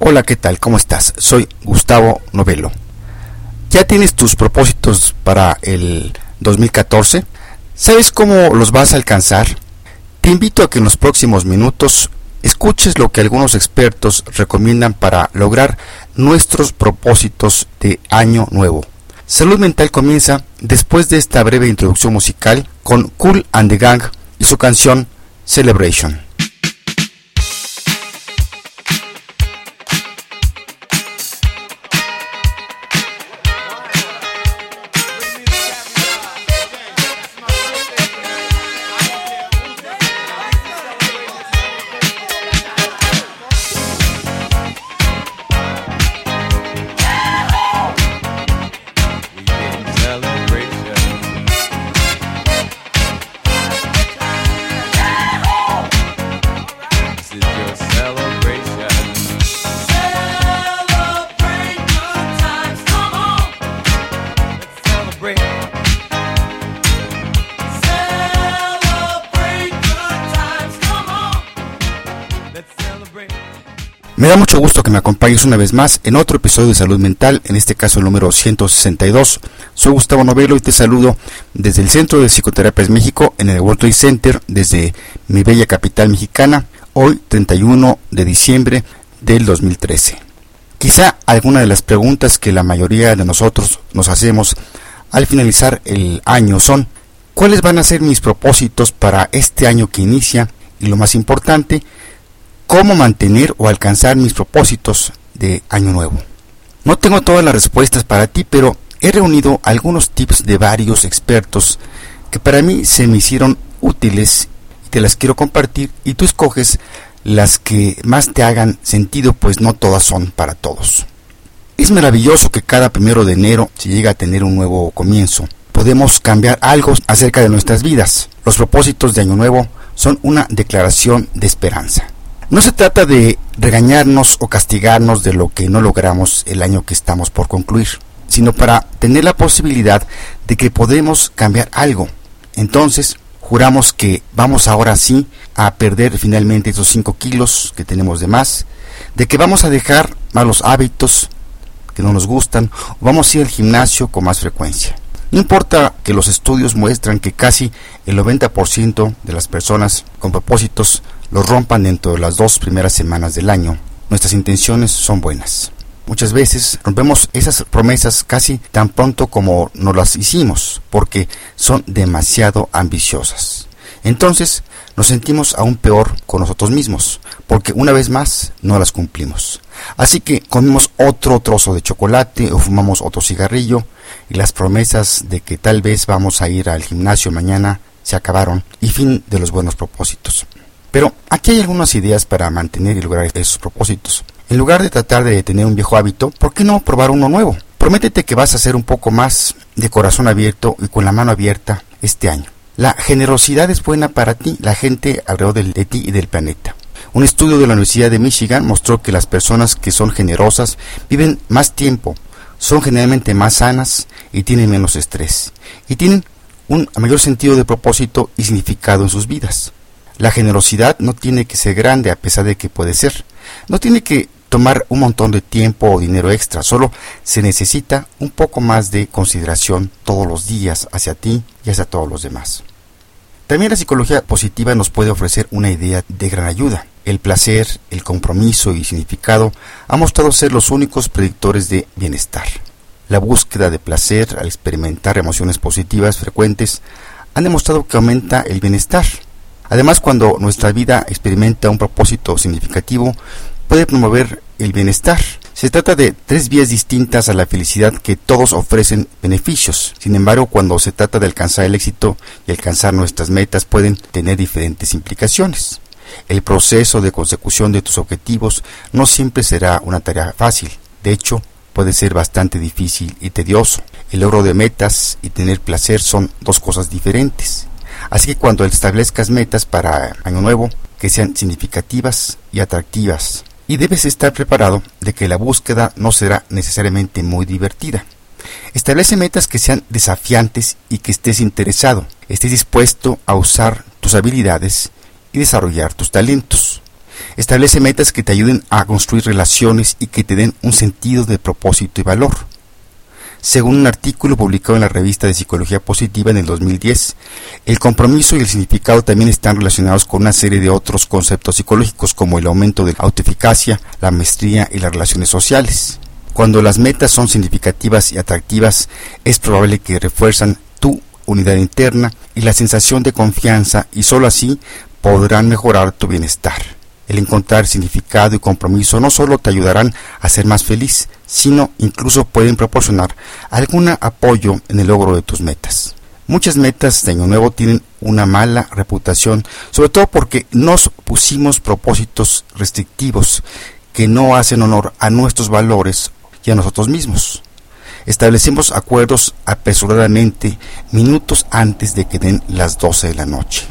Hola, ¿qué tal? ¿Cómo estás? Soy Gustavo Novelo. ¿Ya tienes tus propósitos para el 2014? ¿Sabes cómo los vas a alcanzar? Te invito a que en los próximos minutos escuches lo que algunos expertos recomiendan para lograr nuestros propósitos de año nuevo. Salud Mental comienza después de esta breve introducción musical con Cool and the Gang y su canción Celebration. Me da mucho gusto que me acompañes una vez más en otro episodio de Salud Mental, en este caso el número 162. Soy Gustavo Novelo y te saludo desde el Centro de Psicoterapias México en el World Trade Center, desde mi bella capital mexicana, hoy 31 de diciembre del 2013. Quizá alguna de las preguntas que la mayoría de nosotros nos hacemos al finalizar el año son, ¿cuáles van a ser mis propósitos para este año que inicia? Y lo más importante, cómo mantener o alcanzar mis propósitos de año nuevo. No tengo todas las respuestas para ti, pero he reunido algunos tips de varios expertos que para mí se me hicieron útiles y te las quiero compartir y tú escoges las que más te hagan sentido, pues no todas son para todos. Es maravilloso que cada primero de enero se llegue a tener un nuevo comienzo. Podemos cambiar algo acerca de nuestras vidas. Los propósitos de Año Nuevo son una declaración de esperanza. No se trata de regañarnos o castigarnos de lo que no logramos el año que estamos por concluir, sino para tener la posibilidad de que podemos cambiar algo. Entonces, juramos que vamos ahora sí a perder finalmente esos 5 kilos que tenemos de más, de que vamos a dejar malos hábitos que no nos gustan, o vamos a ir al gimnasio con más frecuencia. No importa que los estudios muestran que casi el 90% de las personas con propósitos los rompan dentro de las dos primeras semanas del año, nuestras intenciones son buenas. Muchas veces rompemos esas promesas casi tan pronto como nos las hicimos, porque son demasiado ambiciosas. Entonces nos sentimos aún peor con nosotros mismos, porque una vez más no las cumplimos. Así que comemos otro trozo de chocolate o fumamos otro cigarrillo y las promesas de que tal vez vamos a ir al gimnasio mañana se acabaron y fin de los buenos propósitos. Pero aquí hay algunas ideas para mantener y lograr esos propósitos. En lugar de tratar de tener un viejo hábito, ¿por qué no probar uno nuevo? Prométete que vas a ser un poco más de corazón abierto y con la mano abierta este año. La generosidad es buena para ti, la gente alrededor de ti y del planeta. Un estudio de la Universidad de Michigan mostró que las personas que son generosas viven más tiempo, son generalmente más sanas y tienen menos estrés. Y tienen un mayor sentido de propósito y significado en sus vidas. La generosidad no tiene que ser grande a pesar de que puede ser. No tiene que tomar un montón de tiempo o dinero extra, solo se necesita un poco más de consideración todos los días hacia ti y hacia todos los demás. También la psicología positiva nos puede ofrecer una idea de gran ayuda. El placer, el compromiso y significado han mostrado ser los únicos predictores de bienestar. La búsqueda de placer al experimentar emociones positivas frecuentes han demostrado que aumenta el bienestar. Además, cuando nuestra vida experimenta un propósito significativo, puede promover el bienestar. Se trata de tres vías distintas a la felicidad que todos ofrecen beneficios. Sin embargo, cuando se trata de alcanzar el éxito y alcanzar nuestras metas pueden tener diferentes implicaciones. El proceso de consecución de tus objetivos no siempre será una tarea fácil. De hecho, puede ser bastante difícil y tedioso. El logro de metas y tener placer son dos cosas diferentes. Así que cuando establezcas metas para Año Nuevo, que sean significativas y atractivas. Y debes estar preparado de que la búsqueda no será necesariamente muy divertida. Establece metas que sean desafiantes y que estés interesado, estés dispuesto a usar tus habilidades y desarrollar tus talentos. Establece metas que te ayuden a construir relaciones y que te den un sentido de propósito y valor. Según un artículo publicado en la revista de Psicología Positiva en el 2010, el compromiso y el significado también están relacionados con una serie de otros conceptos psicológicos como el aumento de la autoeficacia, la maestría y las relaciones sociales. Cuando las metas son significativas y atractivas, es probable que refuerzan tu unidad interna y la sensación de confianza y sólo así podrán mejorar tu bienestar. El encontrar significado y compromiso no solo te ayudarán a ser más feliz, sino incluso pueden proporcionar algún apoyo en el logro de tus metas. Muchas metas de Año Nuevo tienen una mala reputación, sobre todo porque nos pusimos propósitos restrictivos que no hacen honor a nuestros valores y a nosotros mismos. Establecemos acuerdos apresuradamente minutos antes de que den las 12 de la noche,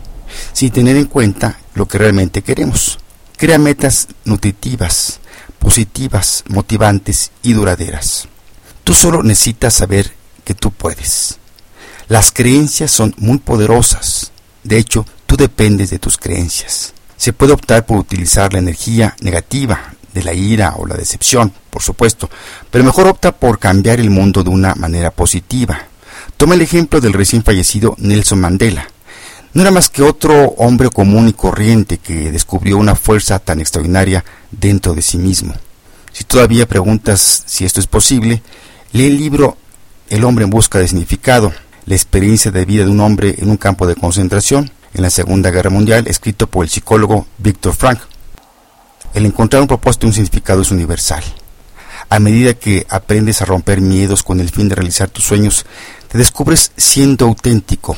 sin tener en cuenta lo que realmente queremos. Crea metas nutritivas, positivas, motivantes y duraderas. Tú solo necesitas saber que tú puedes. Las creencias son muy poderosas. De hecho, tú dependes de tus creencias. Se puede optar por utilizar la energía negativa, de la ira o la decepción, por supuesto, pero mejor opta por cambiar el mundo de una manera positiva. Toma el ejemplo del recién fallecido Nelson Mandela. No era más que otro hombre común y corriente que descubrió una fuerza tan extraordinaria dentro de sí mismo. Si todavía preguntas si esto es posible, lee el libro El hombre en busca de significado, la experiencia de vida de un hombre en un campo de concentración en la Segunda Guerra Mundial, escrito por el psicólogo Víctor Frank. El encontrar un propósito y un significado es universal. A medida que aprendes a romper miedos con el fin de realizar tus sueños, te descubres siendo auténtico.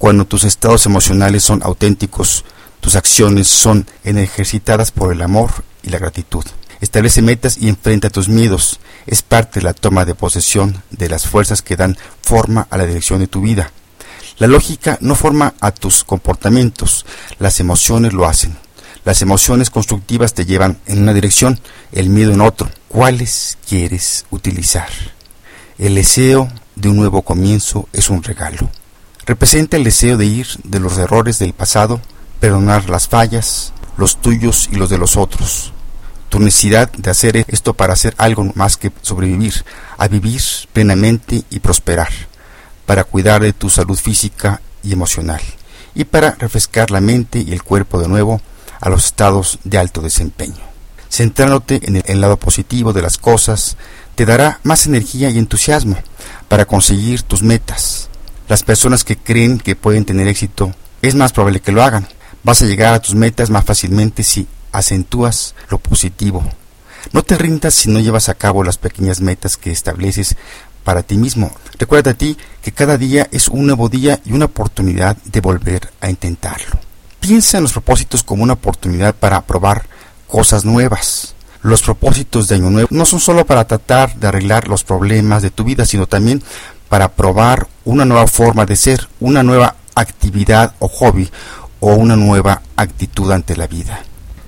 Cuando tus estados emocionales son auténticos, tus acciones son ejercitadas por el amor y la gratitud. Establece metas y enfrenta tus miedos. Es parte de la toma de posesión de las fuerzas que dan forma a la dirección de tu vida. La lógica no forma a tus comportamientos, las emociones lo hacen. Las emociones constructivas te llevan en una dirección, el miedo en otro. ¿Cuáles quieres utilizar? El deseo de un nuevo comienzo es un regalo. Representa el deseo de ir de los errores del pasado, perdonar las fallas, los tuyos y los de los otros. Tu necesidad de hacer esto para hacer algo más que sobrevivir, a vivir plenamente y prosperar, para cuidar de tu salud física y emocional, y para refrescar la mente y el cuerpo de nuevo a los estados de alto desempeño. Centrándote en el, lado positivo de las cosas te dará más energía y entusiasmo para conseguir tus metas. Las personas que creen que pueden tener éxito es más probable que lo hagan. Vas a llegar a tus metas más fácilmente si acentúas lo positivo. No te rindas si no llevas a cabo las pequeñas metas que estableces para ti mismo. Recuerda a ti que cada día es un nuevo día y una oportunidad de volver a intentarlo. Piensa en los propósitos como una oportunidad para probar cosas nuevas. Los propósitos de Año Nuevo no son solo para tratar de arreglar los problemas de tu vida, sino también para probar una nueva forma de ser, una nueva actividad o hobby o una nueva actitud ante la vida.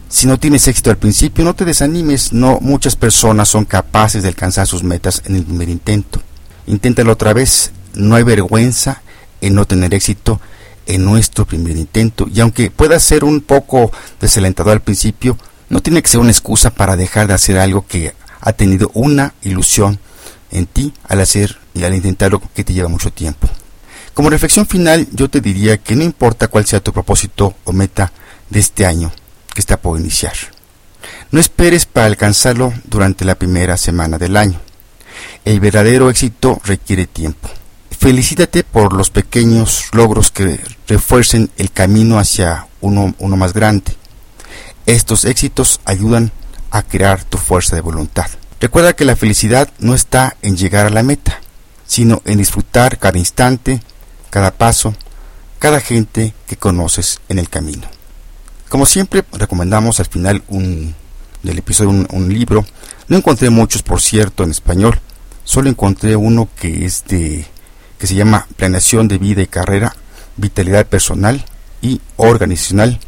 Si no tienes éxito al principio, no te desanimes, no muchas personas son capaces de alcanzar sus metas en el primer intento. Inténtalo otra vez, no hay vergüenza en no tener éxito en nuestro primer intento y aunque pueda ser un poco desalentador al principio, no tiene que ser una excusa para dejar de hacer algo que ha tenido una ilusión en ti al hacer y al intentarlo que te lleva mucho tiempo. Como reflexión final, yo te diría que no importa cuál sea tu propósito o meta de este año que está por iniciar. No esperes para alcanzarlo durante la primera semana del año. El verdadero éxito requiere tiempo. Felicítate por los pequeños logros que refuercen el camino hacia uno, uno más grande. Estos éxitos ayudan a crear tu fuerza de voluntad. Recuerda que la felicidad no está en llegar a la meta, sino en disfrutar cada instante, cada paso, cada gente que conoces en el camino. Como siempre, recomendamos al final un, del episodio un, un libro. No encontré muchos, por cierto, en español. Solo encontré uno que es de que se llama Planeación de Vida y Carrera, Vitalidad Personal y Organizacional,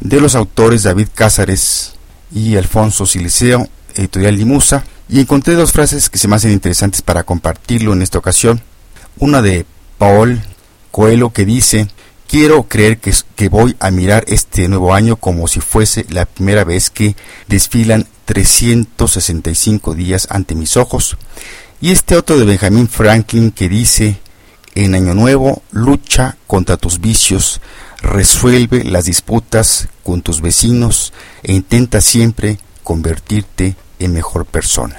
de los autores David Cázares y Alfonso Siliceo, editorial Limusa, y encontré dos frases que se me hacen interesantes para compartirlo en esta ocasión. Una de Paul Coelho que dice Quiero creer que, que voy a mirar este nuevo año como si fuese la primera vez que desfilan 365 días ante mis ojos. Y este otro de Benjamin Franklin que dice, en Año Nuevo lucha contra tus vicios, resuelve las disputas con tus vecinos e intenta siempre convertirte en mejor persona.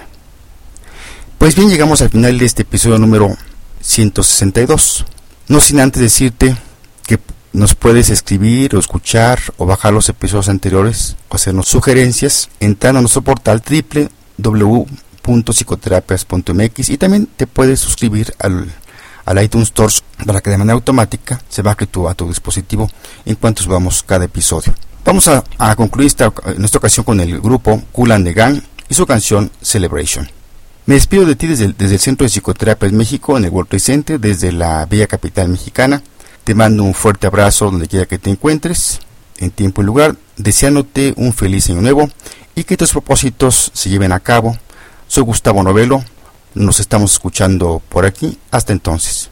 Pues bien, llegamos al final de este episodio número 162. No sin antes decirte que nos puedes escribir o escuchar o bajar los episodios anteriores o hacernos sugerencias entrando a nuestro portal www.psicoterapias.mx y también te puedes suscribir al, al iTunes Store para que de manera automática se baje tu, a tu dispositivo en cuanto subamos cada episodio. Vamos a, concluir esta, en esta ocasión con el grupo Kulan de Gang y su canción Celebration. Me despido de ti desde desde el Centro de Psicoterapia en México, en el World Trade Center, desde la bella capital mexicana. Te mando un fuerte abrazo donde quiera que te encuentres, en tiempo y lugar, deseándote un feliz año nuevo y que tus propósitos se lleven a cabo. Soy Gustavo Novelo, nos estamos escuchando por aquí. Hasta entonces.